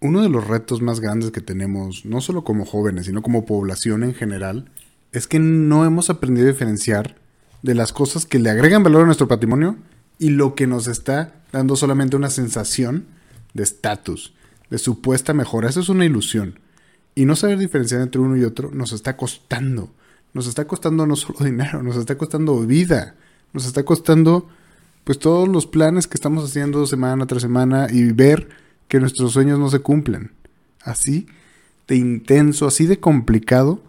Uno de los retos más grandes que tenemos, no solo como jóvenes, sino como población en general, es que no hemos aprendido a diferenciar de las cosas que le agregan valor a nuestro patrimonio y lo que nos está dando solamente una sensación de estatus, de supuesta mejora. Eso es una ilusión. Y no saber diferenciar entre uno y otro nos está costando. Nos está costando no solo dinero, nos está costando vida. Nos está costando pues todos los planes que estamos haciendo semana tras semana y ver que nuestros sueños no se cumplen. Así de intenso, así de complicado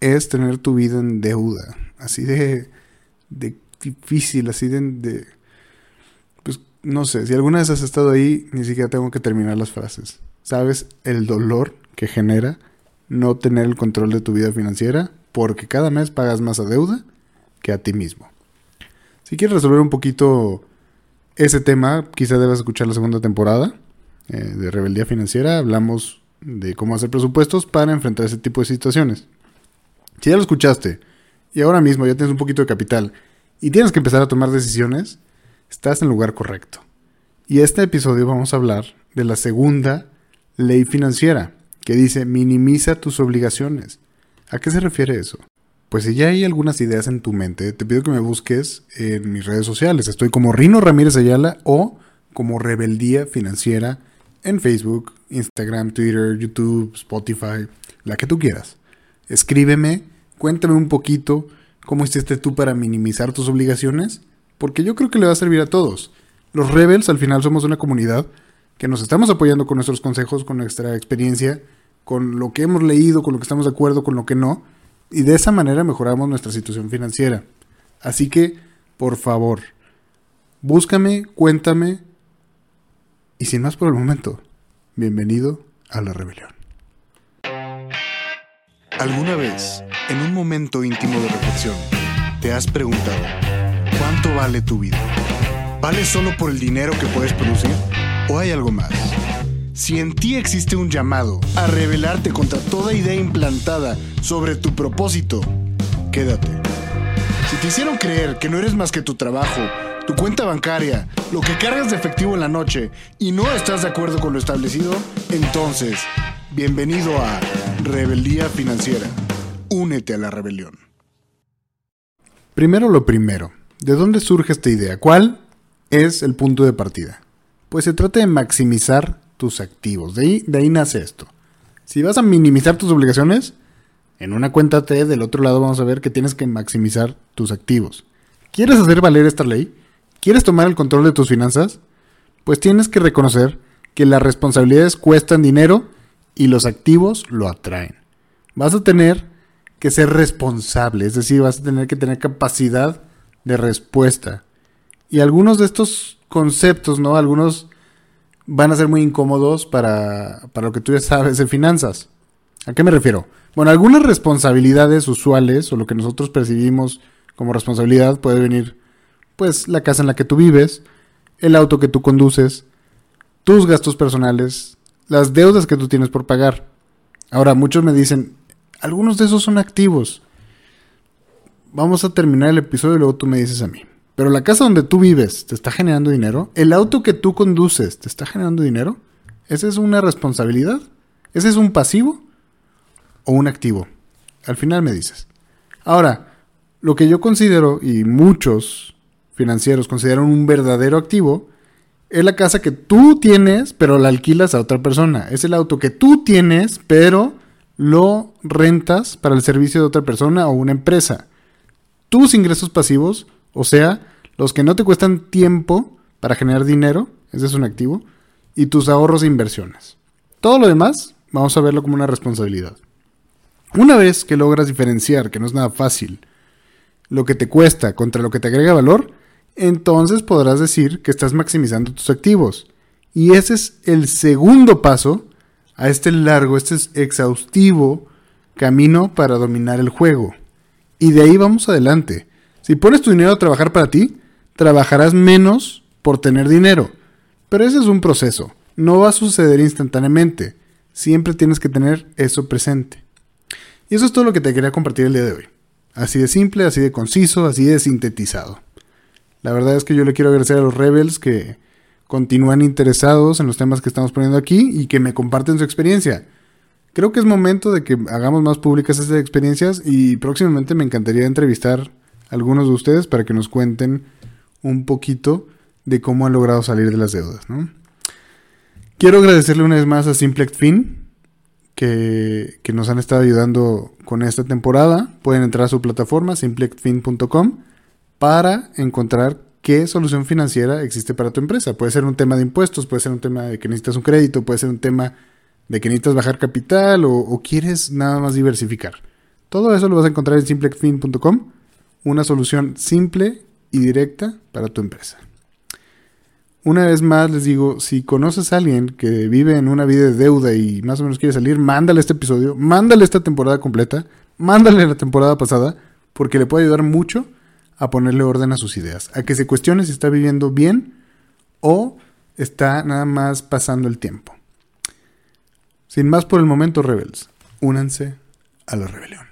es tener tu vida en deuda. Así de, difícil, así de, de... Pues no sé, si alguna vez has estado ahí, ni siquiera tengo que terminar las frases. ¿Sabes el dolor que genera no tener el control de tu vida financiera? Porque cada mes pagas más a deuda que a ti mismo. Si quieres resolver un poquito ese tema, quizá debas escuchar la segunda temporada eh, de Rebeldía Financiera. Hablamos de cómo hacer presupuestos para enfrentar ese tipo de situaciones. Si ya lo escuchaste y ahora mismo ya tienes un poquito de capital y tienes que empezar a tomar decisiones, estás en el lugar correcto. Y este episodio vamos a hablar de la segunda ley financiera, que dice minimiza tus obligaciones. ¿A qué se refiere eso? Pues si ya hay algunas ideas en tu mente, te pido que me busques en mis redes sociales. Estoy como Rino Ramírez Ayala o como Rebeldía Financiera en Facebook, Instagram, Twitter, YouTube, Spotify, la que tú quieras. Escríbeme, cuéntame un poquito cómo hiciste tú para minimizar tus obligaciones, porque yo creo que le va a servir a todos. Los Rebels al final somos una comunidad que nos estamos apoyando con nuestros consejos, con nuestra experiencia, con lo que hemos leído, con lo que estamos de acuerdo, con lo que no y de esa manera mejoramos nuestra situación financiera. Así que, por favor, búscame, cuéntame y sin más por el momento, bienvenido a la rebelión. ¿Alguna vez, en un momento íntimo de reflexión, te has preguntado, ¿cuánto vale tu vida? ¿Vale solo por el dinero que puedes producir? ¿O hay algo más? Si en ti existe un llamado a rebelarte contra toda idea implantada sobre tu propósito, quédate. Si te hicieron creer que no eres más que tu trabajo, tu cuenta bancaria, lo que cargas de efectivo en la noche y no estás de acuerdo con lo establecido, entonces, bienvenido a Rebeldía Financiera. Únete a la rebelión. Primero lo primero, ¿de dónde surge esta idea? ¿Cuál es el punto de partida? Pues se trata de maximizar tus activos. De ahí, de ahí nace esto. Si vas a minimizar tus obligaciones, en una cuenta T del otro lado vamos a ver que tienes que maximizar tus activos. ¿Quieres hacer valer esta ley? ¿Quieres tomar el control de tus finanzas? Pues tienes que reconocer que las responsabilidades cuestan dinero y los activos lo atraen. Vas a tener que ser responsable, es decir, vas a tener que tener capacidad de respuesta. Y algunos de estos conceptos, ¿no? Algunos van a ser muy incómodos para, para lo que tú ya sabes de finanzas. ¿A qué me refiero? Bueno, algunas responsabilidades usuales o lo que nosotros percibimos como responsabilidad puede venir, pues, la casa en la que tú vives, el auto que tú conduces, tus gastos personales, las deudas que tú tienes por pagar. Ahora, muchos me dicen, algunos de esos son activos. Vamos a terminar el episodio y luego tú me dices a mí. Pero la casa donde tú vives te está generando dinero. El auto que tú conduces te está generando dinero. ¿Esa es una responsabilidad? ¿Ese es un pasivo o un activo? Al final me dices. Ahora, lo que yo considero y muchos financieros consideran un verdadero activo es la casa que tú tienes pero la alquilas a otra persona. Es el auto que tú tienes pero lo rentas para el servicio de otra persona o una empresa. Tus ingresos pasivos o sea, los que no te cuestan tiempo para generar dinero, ese es un activo, y tus ahorros e inversiones. Todo lo demás, vamos a verlo como una responsabilidad. Una vez que logras diferenciar, que no es nada fácil, lo que te cuesta contra lo que te agrega valor, entonces podrás decir que estás maximizando tus activos. Y ese es el segundo paso a este largo, este exhaustivo camino para dominar el juego. Y de ahí vamos adelante. Si pones tu dinero a trabajar para ti, trabajarás menos por tener dinero. Pero ese es un proceso. No va a suceder instantáneamente. Siempre tienes que tener eso presente. Y eso es todo lo que te quería compartir el día de hoy. Así de simple, así de conciso, así de sintetizado. La verdad es que yo le quiero agradecer a los Rebels que continúan interesados en los temas que estamos poniendo aquí y que me comparten su experiencia. Creo que es momento de que hagamos más públicas estas experiencias y próximamente me encantaría entrevistar a algunos de ustedes para que nos cuenten un poquito de cómo han logrado salir de las deudas. Quiero agradecerle una vez más a Simplex Fin que, que, nos han estado ayudando con esta temporada. Pueden entrar a su plataforma simplexfin.com para encontrar qué solución financiera existe para tu empresa. Puede ser un tema de impuestos, puede ser un tema de que necesitas un crédito, puede ser un tema de que necesitas bajar capital o, quieres nada más diversificar. Todo eso lo vas a encontrar en simplexfin.com, una solución simple y directa para tu empresa. Una vez más les digo, si conoces a alguien que vive en una vida de deuda y más o menos quiere salir, mándale este episodio, mándale esta temporada completa, mándale la temporada pasada, porque le puede ayudar mucho a ponerle orden a sus ideas, a que se cuestione si está viviendo bien o está nada más pasando el tiempo. Sin más por el momento, Rebels, únanse a la rebelión.